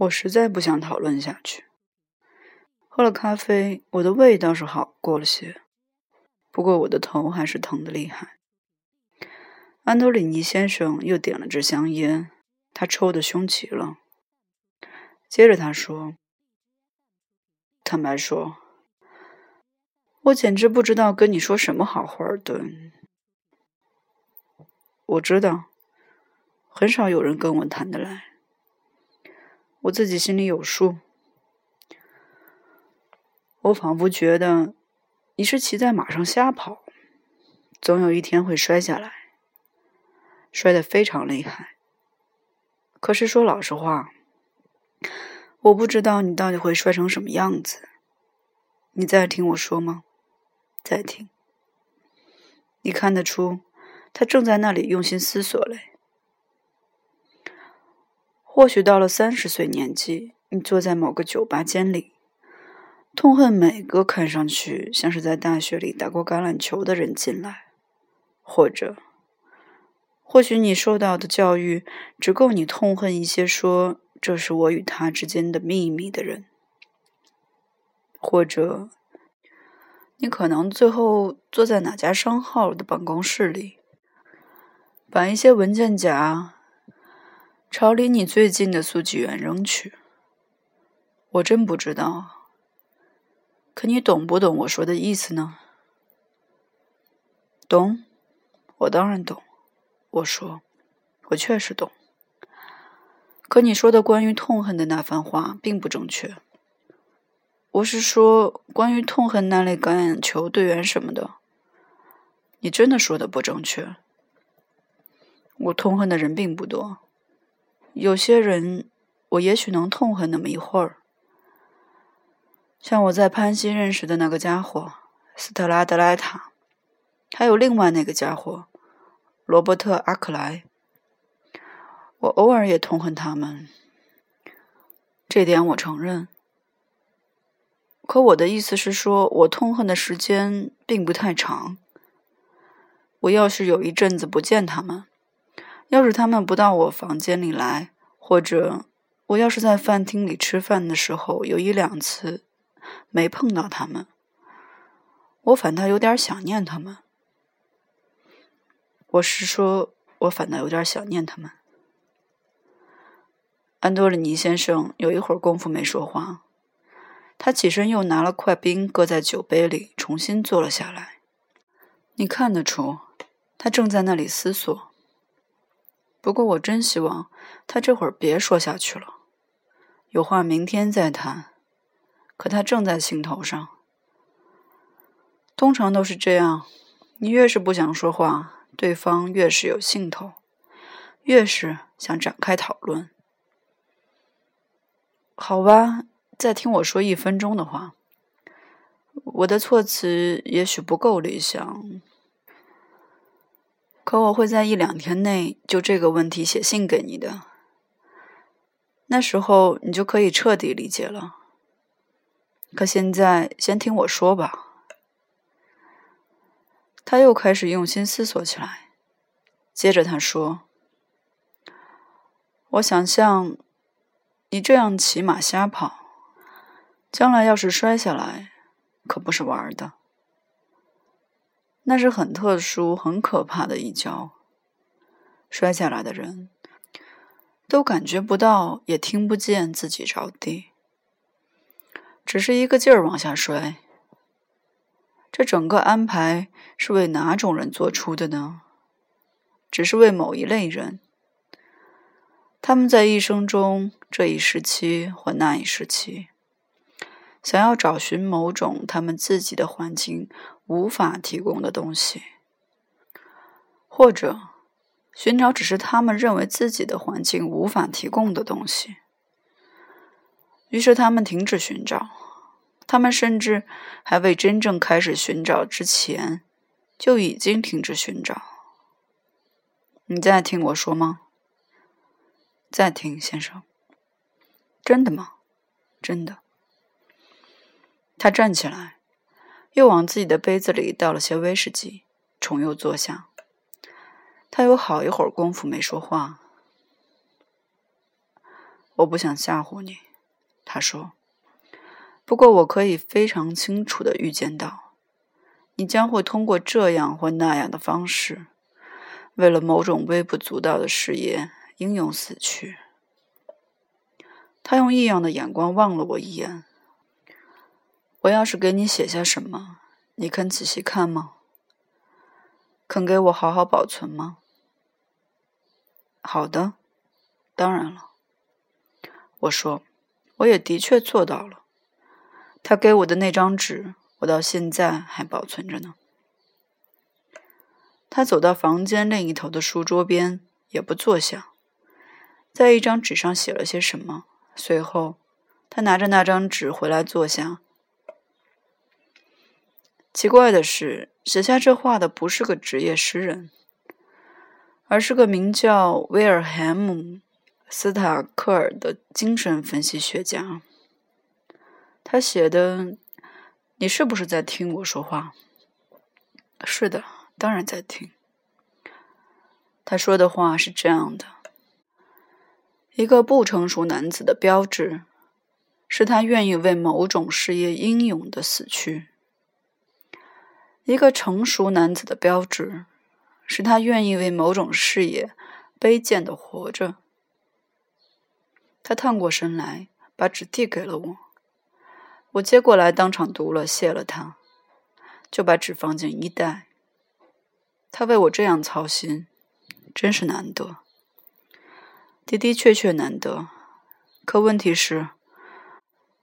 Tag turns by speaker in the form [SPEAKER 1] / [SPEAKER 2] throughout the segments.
[SPEAKER 1] 我实在不想讨论下去。喝了咖啡，我的胃倒是好过了些，不过我的头还是疼得厉害。安东里尼先生又点了支香烟，他抽的凶极了。接着他说：“坦白说，我简直不知道跟你说什么好话的。我知道，很少有人跟我谈得来，我自己心里有数。我仿佛觉得你是骑在马上瞎跑，总有一天会摔下来，摔得非常厉害。可是说老实话。”我不知道你到底会摔成什么样子。你在听我说吗？在听。你看得出，他正在那里用心思索嘞。或许到了三十岁年纪，你坐在某个酒吧间里，痛恨每个看上去像是在大学里打过橄榄球的人进来，或者，或许你受到的教育只够你痛恨一些说。这是我与他之间的秘密的人，或者你可能最后坐在哪家商号的办公室里，把一些文件夹朝离你最近的速记员扔去。我真不知道，可你懂不懂我说的意思呢？懂，我当然懂。我说，我确实懂。可你说的关于痛恨的那番话并不正确。我是说，关于痛恨那类橄榄球队员什么的，你真的说的不正确。我痛恨的人并不多，有些人我也许能痛恨那么一会儿，像我在潘西认识的那个家伙斯特拉德莱塔，还有另外那个家伙罗伯特阿克莱。我偶尔也痛恨他们，这点我承认。可我的意思是说，我痛恨的时间并不太长。我要是有一阵子不见他们，要是他们不到我房间里来，或者我要是在饭厅里吃饭的时候有一两次没碰到他们，我反倒有点想念他们。我是说，我反倒有点想念他们。安多里尼先生有一会儿功夫没说话，他起身又拿了块冰搁在酒杯里，重新坐了下来。你看得出，他正在那里思索。不过我真希望他这会儿别说下去了，有话明天再谈。可他正在兴头上。通常都是这样，你越是不想说话，对方越是有兴头，越是想展开讨论。好吧，再听我说一分钟的话。我的措辞也许不够理想，可我会在一两天内就这个问题写信给你的。那时候你就可以彻底理解了。可现在先听我说吧。他又开始用心思索起来，接着他说：“我想象。”你这样骑马瞎跑，将来要是摔下来，可不是玩的。那是很特殊、很可怕的一跤。摔下来的人都感觉不到，也听不见自己着地，只是一个劲儿往下摔。这整个安排是为哪种人做出的呢？只是为某一类人。他们在一生中这一时期或那一时期，想要找寻某种他们自己的环境无法提供的东西，或者寻找只是他们认为自己的环境无法提供的东西。于是他们停止寻找，他们甚至还未真正开始寻找之前，就已经停止寻找。你在听我说吗？再听，先生。真的吗？真的。他站起来，又往自己的杯子里倒了些威士忌，重又坐下。他有好一会儿功夫没说话。我不想吓唬你，他说。不过我可以非常清楚的预见到，你将会通过这样或那样的方式，为了某种微不足道的事业英勇死去。他用异样的眼光望了我一眼。我要是给你写下什么，你肯仔细看吗？肯给我好好保存吗？好的，当然了。我说，我也的确做到了。他给我的那张纸，我到现在还保存着呢。他走到房间另一头的书桌边，也不坐下，在一张纸上写了些什么。随后，他拿着那张纸回来坐下。奇怪的是，写下这话的不是个职业诗人，而是个名叫威尔海姆·斯塔克尔的精神分析学家。他写的：“你是不是在听我说话？”“是的，当然在听。”他说的话是这样的：“一个不成熟男子的标志，是他愿意为某种事业英勇的死去；一个成熟男子的标志，是他愿意为某种事业卑贱的活着。”他探过身来，把纸递给了我。我接过来，当场读了，谢了他，就把纸放进衣袋。他为我这样操心，真是难得，的的确确难得。可问题是，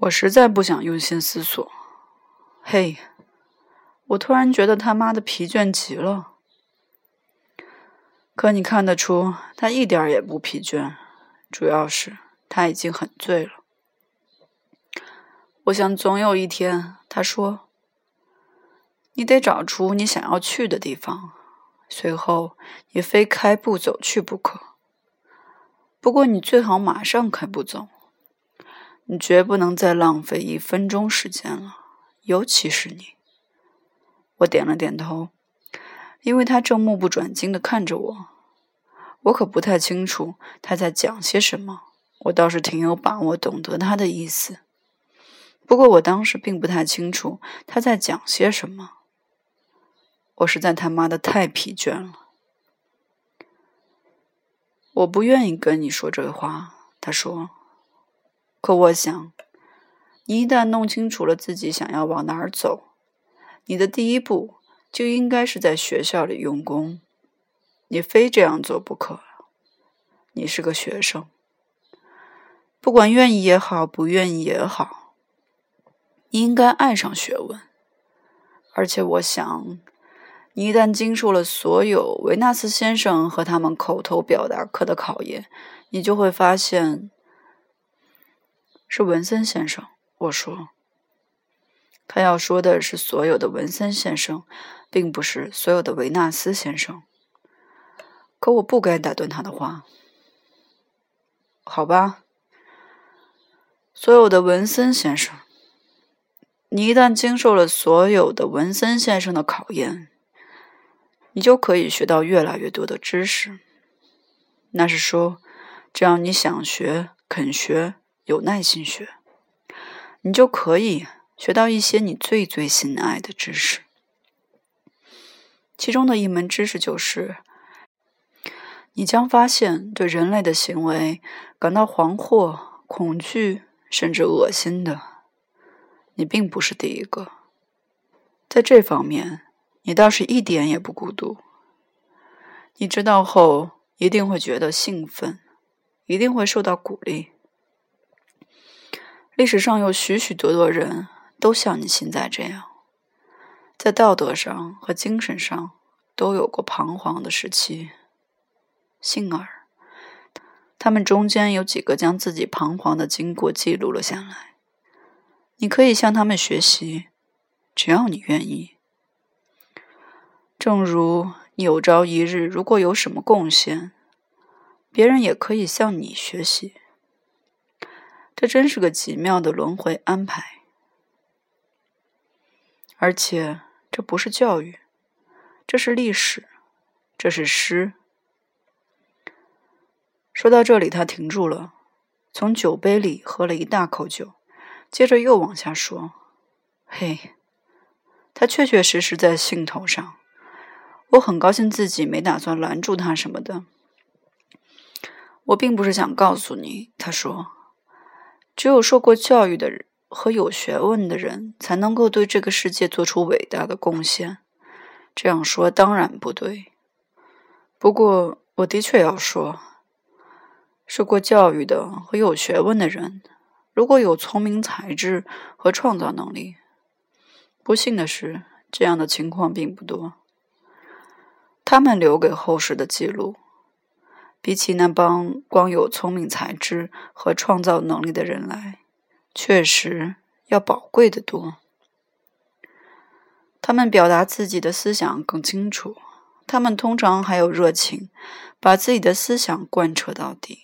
[SPEAKER 1] 我实在不想用心思索。嘿，我突然觉得他妈的疲倦极了。可你看得出，他一点也不疲倦，主要是他已经很醉了。我想总有一天，他说：“你得找出你想要去的地方，随后你非开步走去不可。不过你最好马上开步走，你绝不能再浪费一分钟时间了，尤其是你。”我点了点头，因为他正目不转睛地看着我。我可不太清楚他在讲些什么，我倒是挺有把握懂得他的意思。不过我当时并不太清楚他在讲些什么。我实在他妈的太疲倦了。我不愿意跟你说这话，他说。可我想，你一旦弄清楚了自己想要往哪儿走，你的第一步就应该是在学校里用功。你非这样做不可。你是个学生，不管愿意也好，不愿意也好。你应该爱上学问，而且我想，你一旦经受了所有维纳斯先生和他们口头表达课的考验，你就会发现，是文森先生。我说，他要说的是所有的文森先生，并不是所有的维纳斯先生。可我不该打断他的话，好吧？所有的文森先生。你一旦经受了所有的文森先生的考验，你就可以学到越来越多的知识。那是说，只要你想学、肯学、有耐心学，你就可以学到一些你最最心爱的知识。其中的一门知识就是，你将发现对人类的行为感到惶惑、恐惧，甚至恶心的。你并不是第一个，在这方面，你倒是一点也不孤独。你知道后一定会觉得兴奋，一定会受到鼓励。历史上有许许多多人都像你现在这样，在道德上和精神上都有过彷徨的时期。幸而，他们中间有几个将自己彷徨的经过记录了下来。你可以向他们学习，只要你愿意。正如你有朝一日如果有什么贡献，别人也可以向你学习。这真是个奇妙的轮回安排。而且这不是教育，这是历史，这是诗。说到这里，他停住了。从酒杯里喝了一大口酒，接着又往下说：“嘿，他确确实实在兴头上。我很高兴自己没打算拦住他什么的。我并不是想告诉你，他说，只有受过教育的人和有学问的人才能够对这个世界做出伟大的贡献。这样说当然不对，不过我的确要说。”受过教育的和有学问的人，如果有聪明才智和创造能力，不幸的是，这样的情况并不多。他们留给后世的记录，比起那帮光有聪明才智和创造能力的人来，确实要宝贵的多。他们表达自己的思想更清楚，他们通常还有热情，把自己的思想贯彻到底。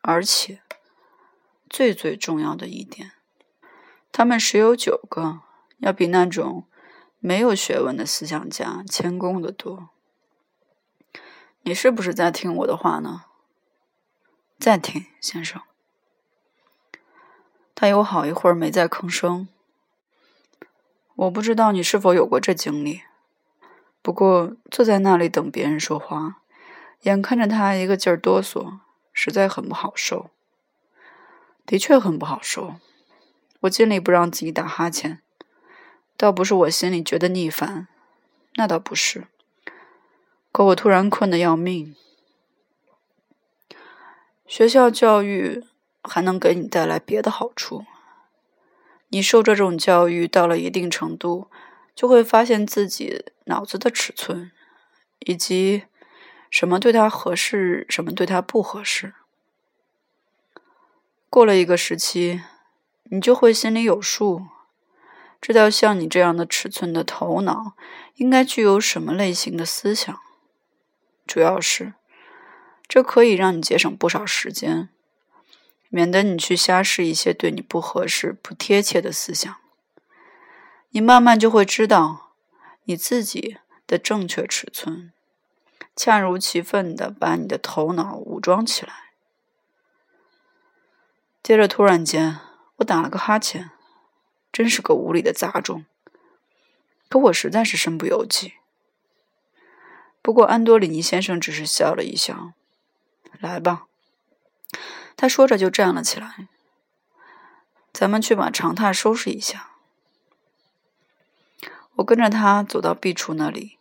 [SPEAKER 1] 而且，最最重要的一点，他们十有九个要比那种没有学问的思想家谦恭的多。你是不是在听我的话呢？在听，先生。他有好一会儿没再吭声。我不知道你是否有过这经历，不过坐在那里等别人说话，眼看着他一个劲儿哆嗦。实在很不好受，的确很不好受。我尽力不让自己打哈欠，倒不是我心里觉得腻烦，那倒不是。可我突然困得要命。学校教育还能给你带来别的好处。你受这种教育到了一定程度，就会发现自己脑子的尺寸，以及。什么对他合适，什么对他不合适。过了一个时期，你就会心里有数，知道像你这样的尺寸的头脑应该具有什么类型的思想。主要是，这可以让你节省不少时间，免得你去瞎试一些对你不合适、不贴切的思想。你慢慢就会知道你自己的正确尺寸。恰如其分的把你的头脑武装起来。接着，突然间，我打了个哈欠，真是个无理的杂种。可我实在是身不由己。不过，安多里尼先生只是笑了一笑。来吧，他说着就站了起来。咱们去把长榻收拾一下。我跟着他走到壁橱那里。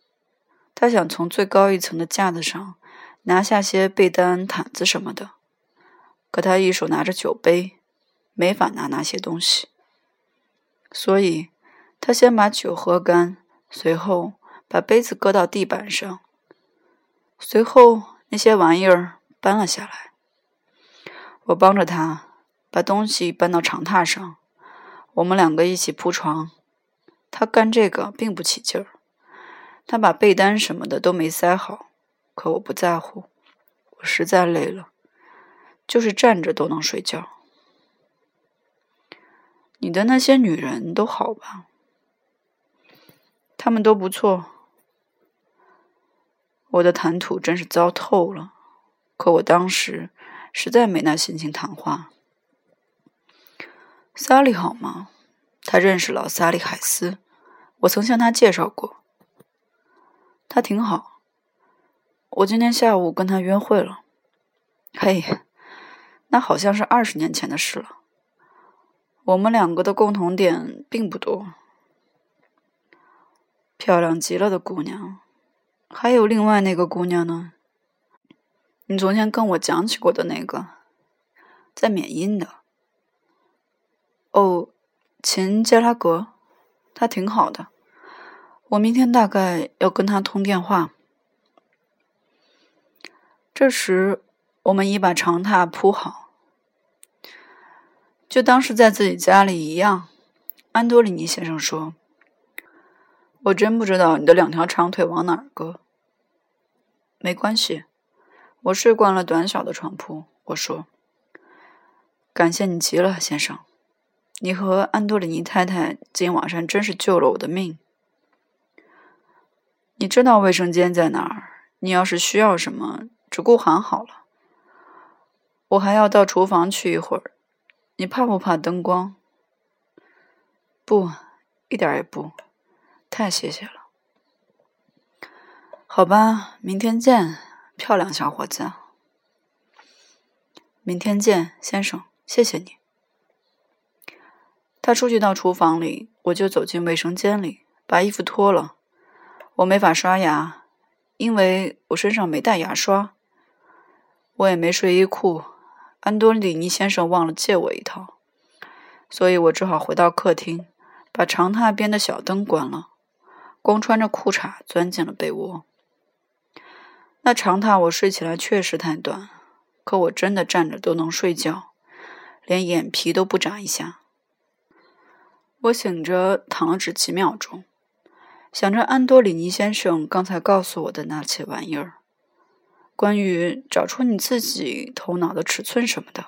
[SPEAKER 1] 他想从最高一层的架子上拿下些被单、毯子什么的，可他一手拿着酒杯，没法拿那些东西。所以，他先把酒喝干，随后把杯子搁到地板上，随后那些玩意儿搬了下来。我帮着他把东西搬到长榻上，我们两个一起铺床。他干这个并不起劲儿。他把被单什么的都没塞好，可我不在乎，我实在累了，就是站着都能睡觉。你的那些女人都好吧？她们都不错。我的谈吐真是糟透了，可我当时实在没那心情谈话。萨利好吗？他认识老萨利海斯，我曾向他介绍过。他挺好，我今天下午跟他约会了。嘿，那好像是二十年前的事了。我们两个的共同点并不多。漂亮极了的姑娘，还有另外那个姑娘呢？你昨天跟我讲起过的那个，在缅因的。哦，秦加拉格，他挺好的。我明天大概要跟他通电话。这时，我们已把长榻铺好，就当是在自己家里一样。安多里尼先生说：“我真不知道你的两条长腿往哪儿搁。”没关系，我睡惯了短小的床铺。我说：“感谢你极了，先生，你和安多里尼太太今晚上真是救了我的命。”你知道卫生间在哪儿？你要是需要什么，只顾喊好了。我还要到厨房去一会儿。你怕不怕灯光？不，一点也不。太谢谢了。好吧，明天见，漂亮小伙子。明天见，先生，谢谢你。他出去到厨房里，我就走进卫生间里，把衣服脱了。我没法刷牙，因为我身上没带牙刷。我也没睡衣裤，安多里尼先生忘了借我一套，所以我只好回到客厅，把长榻边的小灯关了，光穿着裤衩钻进了被窝。那长榻我睡起来确实太短，可我真的站着都能睡觉，连眼皮都不眨一下。我醒着躺了只几秒钟，想着安多里尼先生刚才告诉我的那些玩意儿。关于找出你自己头脑的尺寸什么的，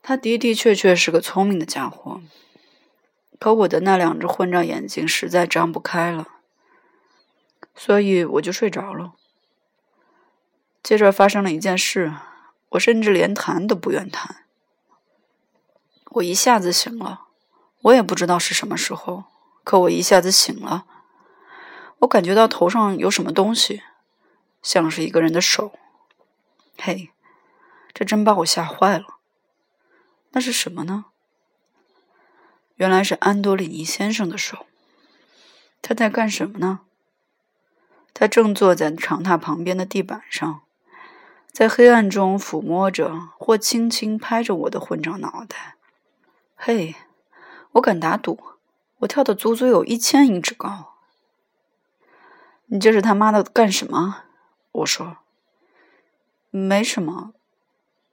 [SPEAKER 1] 他的的确确是个聪明的家伙，可我的那两只混账眼睛实在张不开了，所以我就睡着了。接着发生了一件事，我甚至连谈都不愿谈。我一下子醒了，我也不知道是什么时候，可我一下子醒了，我感觉到头上有什么东西。像是一个人的手，嘿，这真把我吓坏了。那是什么呢？原来是安多里尼先生的手。他在干什么呢？他正坐在长榻旁边的地板上，在黑暗中抚摸着或轻轻拍着我的混账脑袋。嘿，我敢打赌，我跳的足足有一千英尺高。你这是他妈的干什么？我说：“没什么，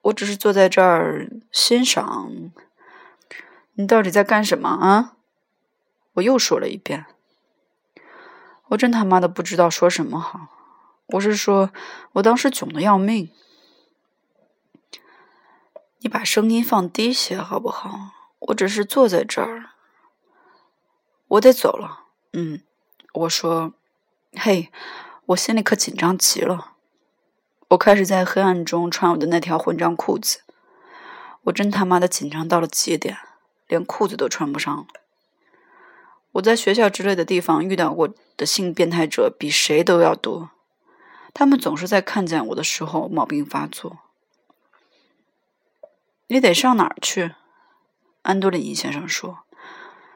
[SPEAKER 1] 我只是坐在这儿欣赏。你到底在干什么啊？”我又说了一遍。我真他妈的不知道说什么好。我是说，我当时囧的要命。你把声音放低些好不好？我只是坐在这儿。我得走了。嗯，我说，嘿。我心里可紧张极了，我开始在黑暗中穿我的那条混账裤子。我真他妈的紧张到了极点，连裤子都穿不上了。我在学校之类的地方遇到过的性变态者比谁都要多，他们总是在看见我的时候毛病发作。你得上哪儿去？安多里尼先生说，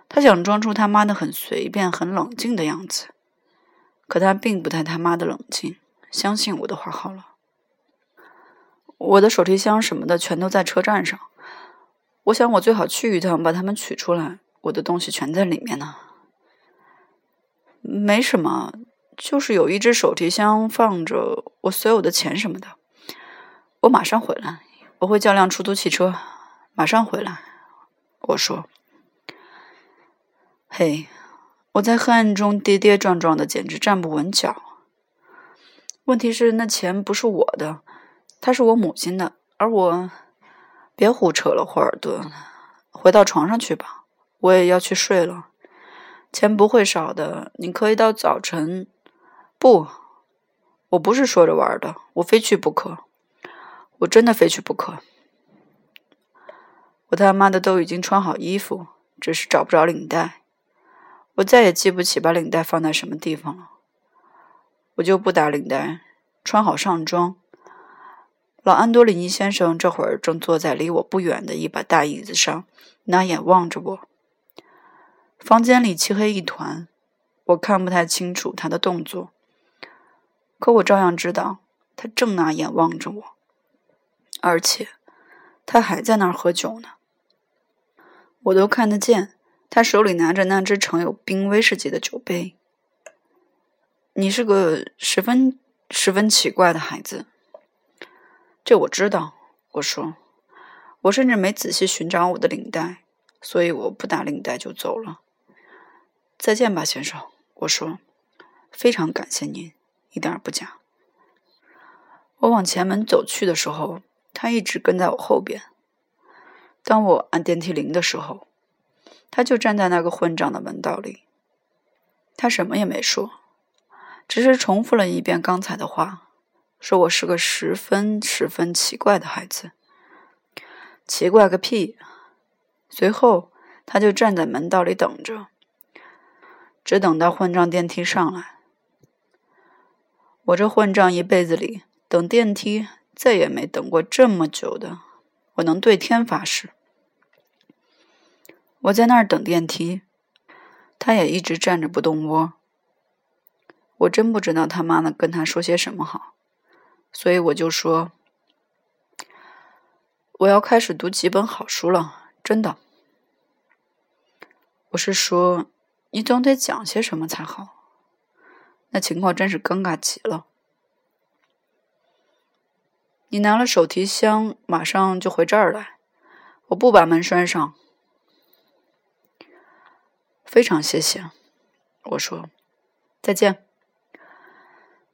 [SPEAKER 1] 他想装出他妈的很随便、很冷静的样子。可他并不太他妈的冷静，相信我的话好了。我的手提箱什么的全都在车站上，我想我最好去一趟，把它们取出来。我的东西全在里面呢。没什么，就是有一只手提箱放着我所有的钱什么的。我马上回来，我会叫辆出租汽车，马上回来。我说：“嘿。”我在黑暗中跌跌撞撞的，简直站不稳脚。问题是，那钱不是我的，它是我母亲的。而我，别胡扯了，霍尔顿，回到床上去吧，我也要去睡了。钱不会少的，你可以到早晨。不，我不是说着玩的，我非去不可，我真的非去不可。我他妈的都已经穿好衣服，只是找不着领带。我再也记不起把领带放在什么地方了。我就不打领带，穿好上装。老安多里尼先生这会儿正坐在离我不远的一把大椅子上，拿眼望着我。房间里漆黑一团，我看不太清楚他的动作，可我照样知道他正拿眼望着我，而且他还在那儿喝酒呢。我都看得见。他手里拿着那只盛有冰威士忌的酒杯。你是个十分十分奇怪的孩子，这我知道。我说，我甚至没仔细寻找我的领带，所以我不打领带就走了。再见吧，先生。我说，非常感谢您，一点不假。我往前门走去的时候，他一直跟在我后边。当我按电梯铃的时候。他就站在那个混账的门道里，他什么也没说，只是重复了一遍刚才的话。说我是个十分十分奇怪的孩子。奇怪个屁！随后，他就站在门道里等着，只等到混账电梯上来。我这混账一辈子里等电梯，再也没等过这么久的。我能对天发誓。我在那儿等电梯，他也一直站着不动窝。我真不知道他妈的跟他说些什么好，所以我就说：“我要开始读几本好书了，真的。”我是说，你总得讲些什么才好。那情况真是尴尬极了。你拿了手提箱，马上就回这儿来。我不把门拴上。非常谢谢，我说，再见。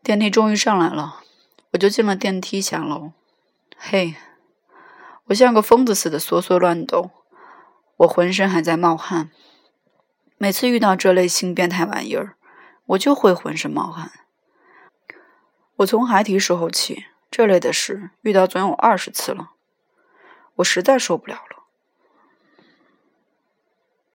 [SPEAKER 1] 电梯终于上来了，我就进了电梯下楼。嘿，我像个疯子似的缩缩乱抖，我浑身还在冒汗。每次遇到这类新变态玩意儿，我就会浑身冒汗。我从孩提时候起，这类的事遇到总有二十次了，我实在受不了了。